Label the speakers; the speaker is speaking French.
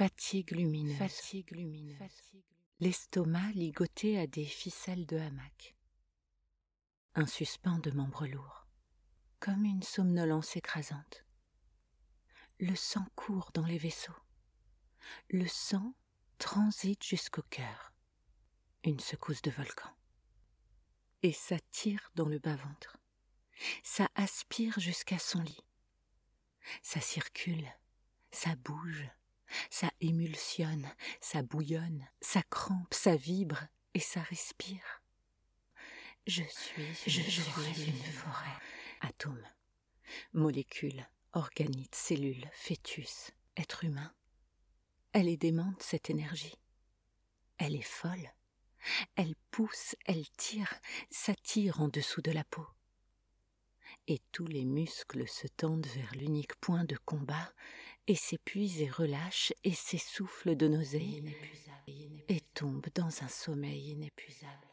Speaker 1: fatigue lumineuse, fatigue lumineuse, l'estomac ligoté à des ficelles de hamac, un suspens de membres lourds, comme une somnolence écrasante. Le sang court dans les vaisseaux, le sang transite jusqu'au cœur, une secousse de volcan, et ça tire dans le bas-ventre, ça aspire jusqu'à son lit, ça circule, ça bouge, ça émulsionne, ça bouillonne, ça crampe, ça vibre et ça respire. Je suis, je, suis une forêt. Atomes, molécules, organites, cellules, fœtus, être humain. Elle est démente, cette énergie. Elle est folle. Elle pousse, elle tire, s'attire en dessous de la peau. Et tous les muscles se tendent vers l'unique point de combat et s'épuise et relâche et s'essouffle de nausée et tombe dans un sommeil inépuisable.